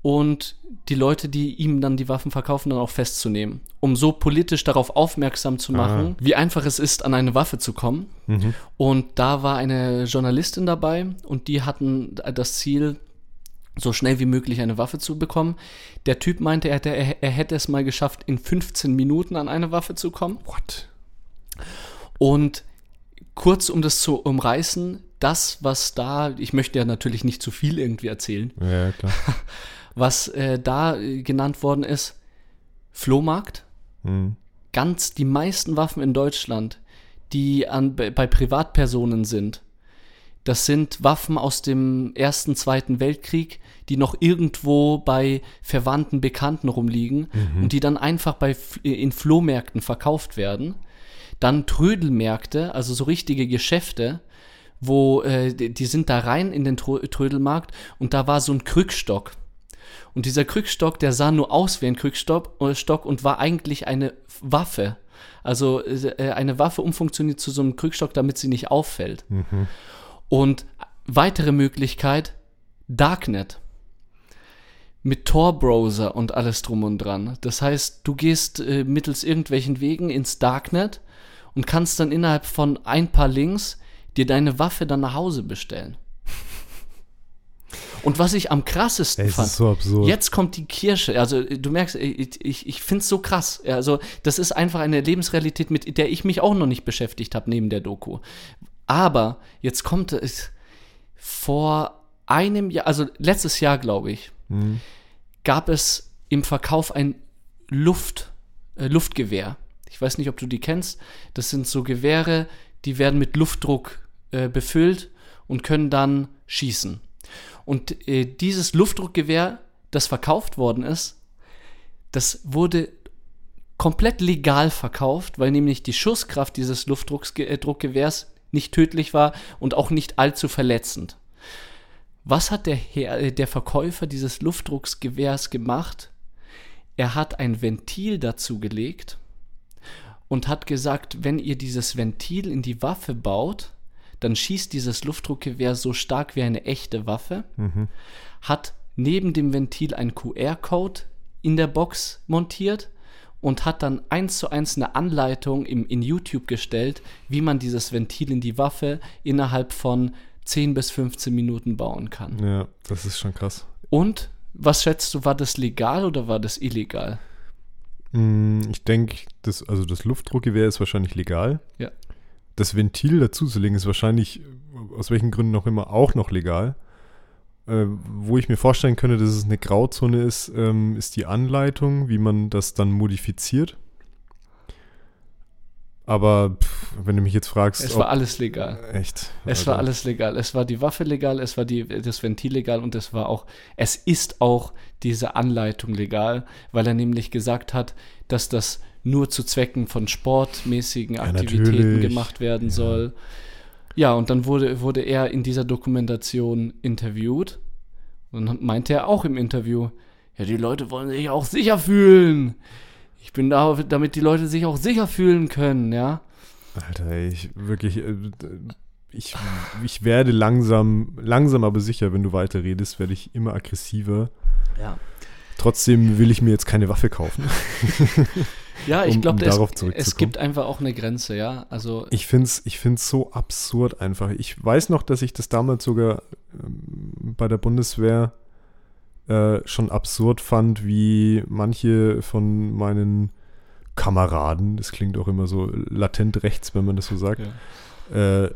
und die Leute, die ihm dann die Waffen verkaufen, dann auch festzunehmen, um so politisch darauf aufmerksam zu machen, ah. wie einfach es ist, an eine Waffe zu kommen. Mhm. Und da war eine Journalistin dabei und die hatten das Ziel, so schnell wie möglich eine Waffe zu bekommen. Der Typ meinte, er, er, er hätte es mal geschafft, in 15 Minuten an eine Waffe zu kommen. What? Und kurz um das zu umreißen, das, was da, ich möchte ja natürlich nicht zu viel irgendwie erzählen. Ja. [LAUGHS] Was äh, da genannt worden ist, Flohmarkt. Mhm. Ganz die meisten Waffen in Deutschland, die an, bei Privatpersonen sind, das sind Waffen aus dem Ersten, Zweiten Weltkrieg, die noch irgendwo bei Verwandten, Bekannten rumliegen mhm. und die dann einfach bei, in Flohmärkten verkauft werden. Dann Trödelmärkte, also so richtige Geschäfte, wo äh, die sind da rein in den Trödelmarkt und da war so ein Krückstock. Und dieser Krückstock, der sah nur aus wie ein Krückstock äh, und war eigentlich eine Waffe. Also äh, eine Waffe umfunktioniert zu so einem Krückstock, damit sie nicht auffällt. Mhm. Und weitere Möglichkeit, Darknet. Mit Tor-Browser und alles drum und dran. Das heißt, du gehst äh, mittels irgendwelchen Wegen ins Darknet und kannst dann innerhalb von ein paar Links dir deine Waffe dann nach Hause bestellen. Und was ich am krassesten es fand, ist so absurd. jetzt kommt die Kirsche. Also du merkst, ich, ich, ich finde es so krass. Also das ist einfach eine Lebensrealität, mit der ich mich auch noch nicht beschäftigt habe neben der Doku. Aber jetzt kommt es vor einem Jahr, also letztes Jahr, glaube ich, mhm. gab es im Verkauf ein Luft, äh, Luftgewehr. Ich weiß nicht, ob du die kennst. Das sind so Gewehre, die werden mit Luftdruck äh, befüllt und können dann schießen. Und äh, dieses Luftdruckgewehr das verkauft worden ist, das wurde komplett legal verkauft, weil nämlich die Schusskraft dieses Luftdruckgewehrs nicht tödlich war und auch nicht allzu verletzend. Was hat der, Herr, äh, der Verkäufer dieses Luftdrucksgewehrs gemacht? Er hat ein Ventil dazu gelegt und hat gesagt, wenn ihr dieses Ventil in die Waffe baut, dann schießt dieses Luftdruckgewehr so stark wie eine echte Waffe, Mhm. hat neben dem Ventil ein QR-Code in der Box montiert und hat dann eins zu eins eine Anleitung im, in YouTube gestellt, wie man dieses Ventil in die Waffe innerhalb von 10 bis 15 Minuten bauen kann. Ja, das ist schon krass. Und was schätzt du, war das legal oder war das illegal? Mm, Ich denke, das, also das Luftdruckgewehr ist wahrscheinlich legal. Ja. Das Ventil dazuzulegen ist wahrscheinlich, aus welchen Gründen auch immer, auch noch legal. Äh, wo ich mir vorstellen könnte, dass es eine Grauzone ist, ähm, ist die Anleitung, wie man das dann modifiziert. Aber pff, wenn du mich jetzt fragst, Es war alles legal. echt. Es Alter. war alles legal. Es war die Waffe legal, es war die, das Ventil legal und es war auch, es ist auch diese Anleitung legal, weil er nämlich gesagt hat, dass das nur zu Zwecken von sportmäßigen Aktivitäten natürlich. gemacht werden Ja. soll. Ja, und dann wurde, wurde er in dieser Dokumentation interviewt und dann meinte er auch im Interview, ja, die Leute wollen sich auch sicher fühlen. Ich bin da, damit die Leute sich auch sicher fühlen können, ja. Alter, ey, ich wirklich, äh, ich, ich werde langsam, langsam aber sicher, wenn du weiter redest, werde ich immer aggressiver. Ja. Trotzdem will ich mir jetzt keine Waffe kaufen. [LAUGHS] Ja, ich Um- glaube, um darauf es, es gibt einfach auch eine Grenze, ja. Also, Ich finde es ich find's so absurd einfach. Ich weiß noch, dass ich das damals sogar ähm, bei der Bundeswehr äh, schon absurd fand, wie manche von meinen Kameraden, das klingt auch immer so latent rechts, wenn man das so sagt, ja. äh,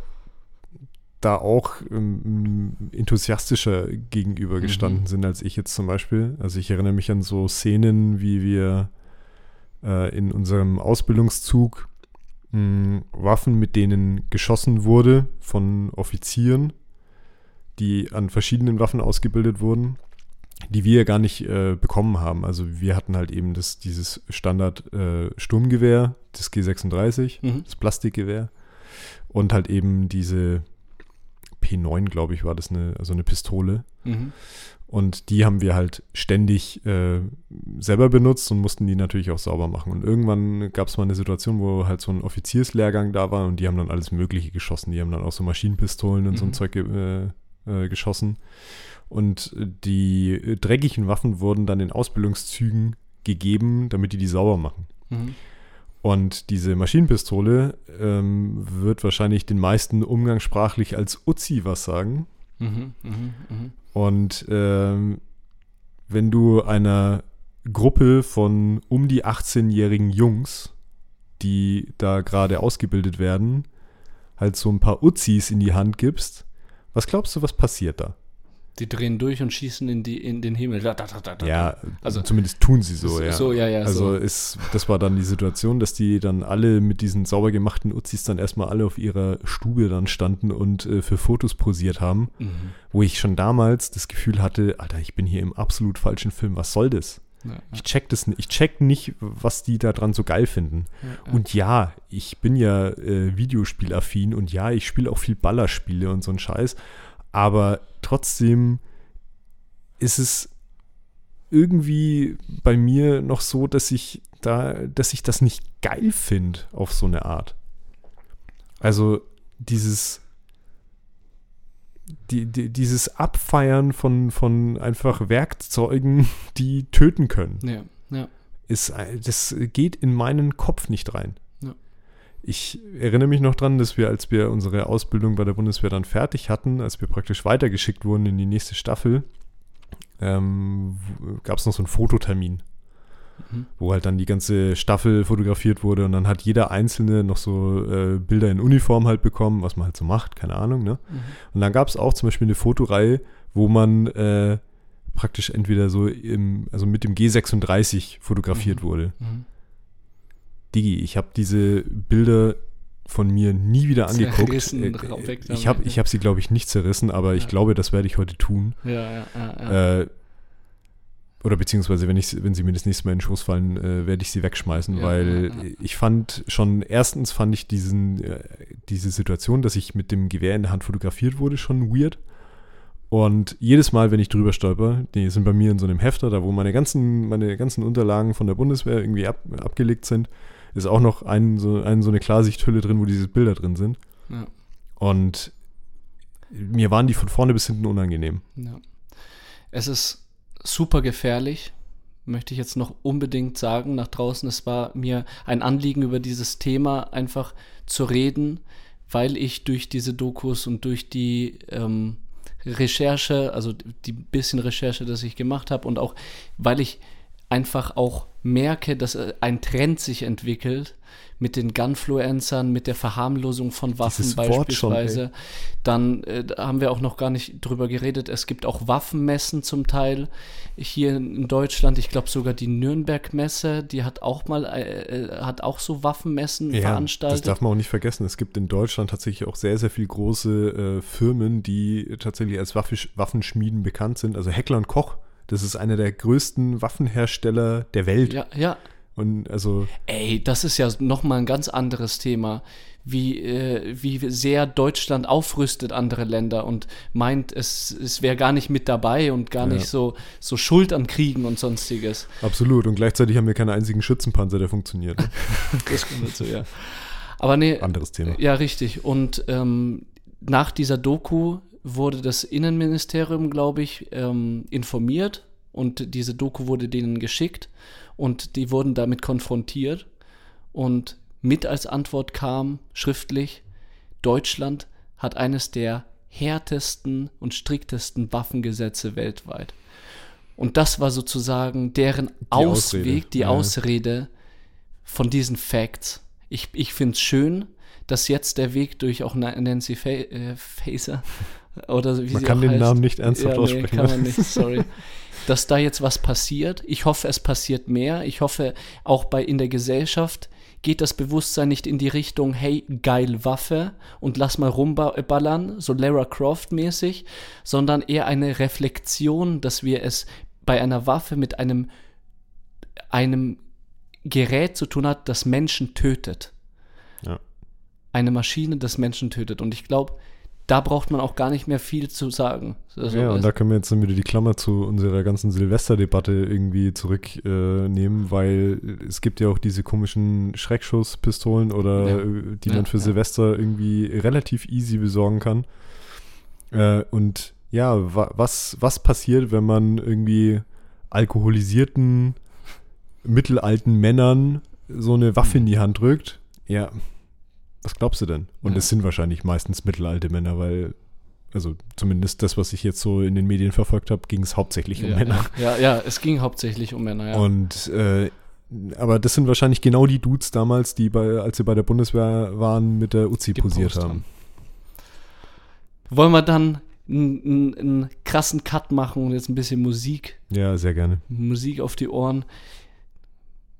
da auch ähm, enthusiastischer gegenüber Mhm. gestanden sind als ich jetzt zum Beispiel. Also ich erinnere mich an so Szenen, wie wir äh, in unserem Ausbildungszug mh, Waffen, mit denen geschossen wurde von Offizieren, die an verschiedenen Waffen ausgebildet wurden, die wir gar nicht äh, bekommen haben. Also wir hatten halt eben das, dieses Standard äh, Sturmgewehr, das G36, Mhm. das Plastikgewehr und halt eben diese P9, glaube ich, war das eine, also eine Pistole. Mhm. Und die haben wir halt ständig äh, selber benutzt und mussten die natürlich auch sauber machen. Und irgendwann gab es mal eine Situation, wo halt so ein Offizierslehrgang da war und die haben dann alles Mögliche geschossen. Die haben dann auch so Maschinenpistolen und so ein Mhm. Zeug ge äh, äh, geschossen. Und die äh, dreckigen Waffen wurden dann in Ausbildungszügen gegeben, damit die die sauber machen. Mhm. Und diese Maschinenpistole ähm, wird wahrscheinlich den meisten umgangssprachlich als Uzi was sagen. Mhm. Mhm. Mhm. Und ähm, wenn du einer Gruppe von um die 18-jährigen Jungs, die da gerade ausgebildet werden, halt so ein paar Uzis in die Hand gibst, was glaubst du, was passiert da? Die drehen durch und schießen in, die, in den Himmel. Da, da, da. Ja, Also- zumindest tun sie so, so, ja. so, ja, ja. Also so. ist, das war dann die Situation, dass die dann alle mit diesen sauber gemachten Uzis dann erstmal alle auf ihrer Stube dann standen und äh, für Fotos posiert haben, Mhm. wo ich schon damals das Gefühl hatte, Alter, ich bin hier im absolut falschen Film, was soll das? Ja, ja, Ich check das nicht, ich check nicht, was die da dran so geil finden. ja. Und ja, ich bin ja äh, Videospielaffin und ja, ich spiele auch viel Ballerspiele und so ein Scheiß, aber trotzdem ist es irgendwie bei mir noch so, dass ich da, dass ich das nicht geil finde auf so eine Art. Also dieses die, die, dieses Abfeiern von, von einfach Werkzeugen, [LAUGHS] die töten können ja, ja. ist, ein- das geht in meinen Kopf nicht rein. Ich erinnere mich noch dran, dass wir, als wir unsere Ausbildung bei der Bundeswehr dann fertig hatten, als wir praktisch weitergeschickt wurden in die nächste Staffel, ähm, gab es noch so einen Fototermin, Mhm. wo halt dann die ganze Staffel fotografiert wurde und dann hat jeder Einzelne noch so äh, Bilder in Uniform halt bekommen, was man halt so macht, keine Ahnung, ne? Mhm. Und dann gab es auch zum Beispiel eine Fotoreihe, wo man äh, praktisch entweder so im, also mit dem G36 fotografiert Mhm. wurde. Digi, ich habe diese Bilder von mir nie wieder angeguckt. Äh, ich damit, habe ich hab sie, glaube ich, nicht zerrissen, aber ich Ja. glaube, das werde ich heute tun. Ja, ja. Äh, oder beziehungsweise wenn, ich, wenn sie mir das nächste Mal in den Schoß fallen, äh, werde ich sie wegschmeißen, weil ich fand schon, erstens fand ich diesen, äh, diese Situation, dass ich mit dem Gewehr in der Hand fotografiert wurde, schon weird. Und jedes Mal, wenn ich drüber stolper, die sind bei mir in so einem Hefter, da wo meine ganzen, meine ganzen Unterlagen von der Bundeswehr irgendwie ab, abgelegt sind, ist auch noch ein, so, ein, so eine Klarsichthülle drin, wo diese Bilder drin sind. Ja. Und mir waren die von vorne bis hinten unangenehm. Ja. Es ist super gefährlich, möchte ich jetzt noch unbedingt sagen nach draußen. Es war mir ein Anliegen, über dieses Thema einfach zu reden, weil ich durch diese Dokus und durch die ähm, Recherche, also die bisschen Recherche, das ich gemacht habe und auch weil ich einfach auch merke, dass äh, ein Trend sich entwickelt mit den Gunfluencern, mit der Verharmlosung von Waffen Dieses Wort schon, beispielsweise. Dann äh, haben wir auch noch gar nicht drüber geredet. Es gibt auch Waffenmessen zum Teil hier in Deutschland. Ich glaube sogar die Nürnberg-Messe, die hat auch mal äh, äh, hat auch so Waffenmessen das veranstaltet. darf man auch nicht vergessen. Es gibt in Deutschland tatsächlich auch sehr, sehr viele große äh, Firmen, die tatsächlich als Waffe, Waffenschmieden bekannt sind. Also Heckler und Koch, das ist einer der größten Waffenhersteller der Welt. ja, ja. Und also, Ey, das ist ja nochmal ein ganz anderes Thema. Wie, äh, wie sehr Deutschland aufrüstet andere Länder und meint, es, es wäre gar nicht mit dabei und gar Ja. nicht so, so schuld an Kriegen und sonstiges. absolut. Und gleichzeitig haben wir keinen einzigen Schützenpanzer, der funktioniert. Ne? [LAUGHS] Das kommt dazu, ja. Aber nee, Anderes Thema. ja, richtig. Und ähm, nach dieser Doku wurde das Innenministerium, glaube ich, ähm, informiert und diese Doku wurde denen geschickt und die wurden damit konfrontiert und mit als Antwort kam schriftlich, Deutschland hat eines der härtesten und striktesten Waffengesetze weltweit. Und das war sozusagen deren Ausrede. Ausweg, die Ja. Ausrede von diesen Facts. Ich, ich finde es schön, dass jetzt der Weg durch auch Na- Nancy Fa äh, oder wie Man sie kann den heißt. Namen nicht ernsthaft ja, nee, aussprechen, kann ne? man nicht, sorry. dass da jetzt was passiert. Ich hoffe, es passiert mehr. Ich hoffe, auch bei in der Gesellschaft geht das Bewusstsein nicht in die Richtung, hey, geil Waffe und lass mal rumballern, so Lara Croft mäßig, sondern eher eine Reflexion, dass wir es bei einer Waffe mit einem, einem Gerät zu tun hat, das Menschen tötet. Ja. Eine Maschine, das Menschen tötet. Und ich glaube, da braucht man auch gar nicht mehr viel zu sagen. Also ja, und da können wir jetzt dann wieder die Klammer zu unserer ganzen Silvesterdebatte irgendwie zurücknehmen, äh, weil es gibt ja auch diese komischen Schreckschusspistolen oder Ja. äh, die Ja, man für ja. Silvester irgendwie relativ easy besorgen kann. Äh, und ja, wa was, was passiert, wenn man irgendwie alkoholisierten, mittelalten Männern so eine Waffe in die Hand drückt? Ja, was glaubst du denn? Und Ja. es sind wahrscheinlich meistens mittelalte Männer, weil, also zumindest das, was ich jetzt so in den Medien verfolgt habe, ging es hauptsächlich um ja, Männer. Ja, ja, es ging hauptsächlich um Männer, ja. Und äh, aber das sind wahrscheinlich genau die Dudes damals, die bei, als sie bei der Bundeswehr waren, mit der Uzi posiert Gepostet haben. Wollen wir dann einen krassen Cut machen und jetzt ein bisschen Musik, Ja, sehr gerne. Musik auf die Ohren.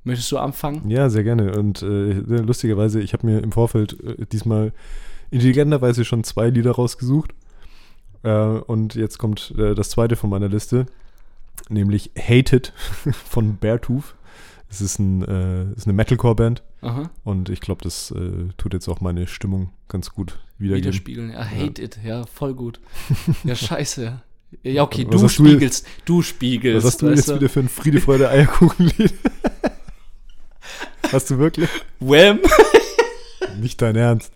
Möchtest du anfangen? Ja, sehr gerne. Und äh, lustigerweise, ich habe mir im Vorfeld äh, diesmal intelligenterweise schon zwei Lieder rausgesucht. Äh, und jetzt kommt äh, das zweite von meiner Liste, nämlich Hated [LAUGHS] von Beartooth. Es ist, ein, äh, ist eine Metalcore-Band und ich glaube, das äh, tut jetzt auch meine Stimmung ganz gut wiedergeben. Widerspiegeln. Ja, hate it. Ja, voll gut. [LAUGHS] Ja, scheiße. Ja, okay, Was du hast du- spiegelst. Du spiegelst. Was hast du jetzt wieder für ein Friede, Freude, Eierkuchenlied? [LAUGHS] hast du wirklich? Wham! Nicht dein Ernst.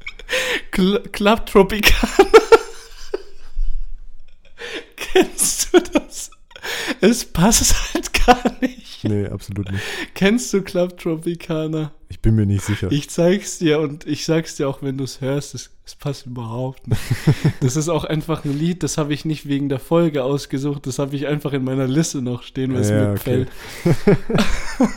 Cl Club Tropicana. [LAUGHS] Kennst du das? Es passt halt gar nicht. Nee, absolut nicht. Kennst du Club Tropicana? Ich bin mir nicht sicher. Ich zeig's dir und ich sag's dir auch, wenn du es hörst, es, es passt überhaupt nicht. [LAUGHS] Das ist auch einfach ein Lied, das habe ich nicht wegen der Folge ausgesucht, das habe ich einfach in meiner Liste noch stehen, weil es Ja, mir okay. gefällt. [LAUGHS]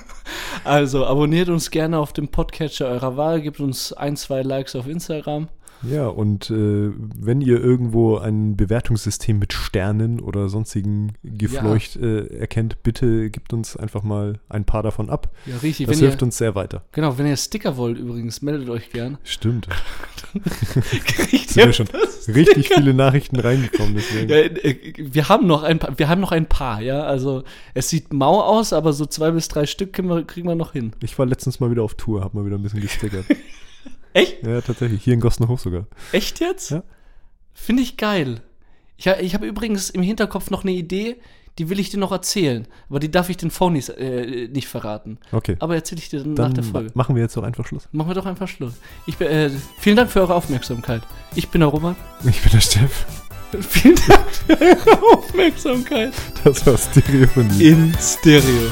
also abonniert uns gerne auf dem Podcatcher eurer Wahl, gebt uns ein, zwei Likes auf Instagram Ja, und äh, wenn ihr irgendwo ein Bewertungssystem mit Sternen oder sonstigen Gefleucht äh, erkennt, bitte gebt uns einfach mal ein paar davon ab. Ja, richtig. Das wenn hilft ihr, uns sehr weiter. Genau, wenn ihr Sticker wollt übrigens, meldet euch gern. Stimmt. Kriegt [LAUGHS] sind ja schon richtig viele Nachrichten reingekommen, deswegen. Ja, äh, wir haben noch ein paar, wir haben noch ein paar, ja. Also es sieht mau aus, aber so zwei bis drei Stück kriegen wir, kriegen wir noch hin. Ich war letztens mal wieder auf Tour, hab mal wieder ein bisschen gestickert. [LAUGHS] Echt? ja, tatsächlich. Hier in Gossenhof sogar. Echt jetzt? Ja. Finde ich geil. Ich, ich habe übrigens im Hinterkopf noch eine Idee, die will ich dir noch erzählen. Aber die darf ich den Phonies äh, nicht verraten. Okay. Aber erzähle ich dir dann, Dann nach der Folge. machen wir jetzt doch einfach Schluss. Machen wir doch einfach Schluss. Ich äh, vielen Dank für eure Aufmerksamkeit. Ich bin der Roman. Ich bin der Steff. [LAUGHS] vielen Dank für eure Aufmerksamkeit. Das war Stereophonie. In Stereo.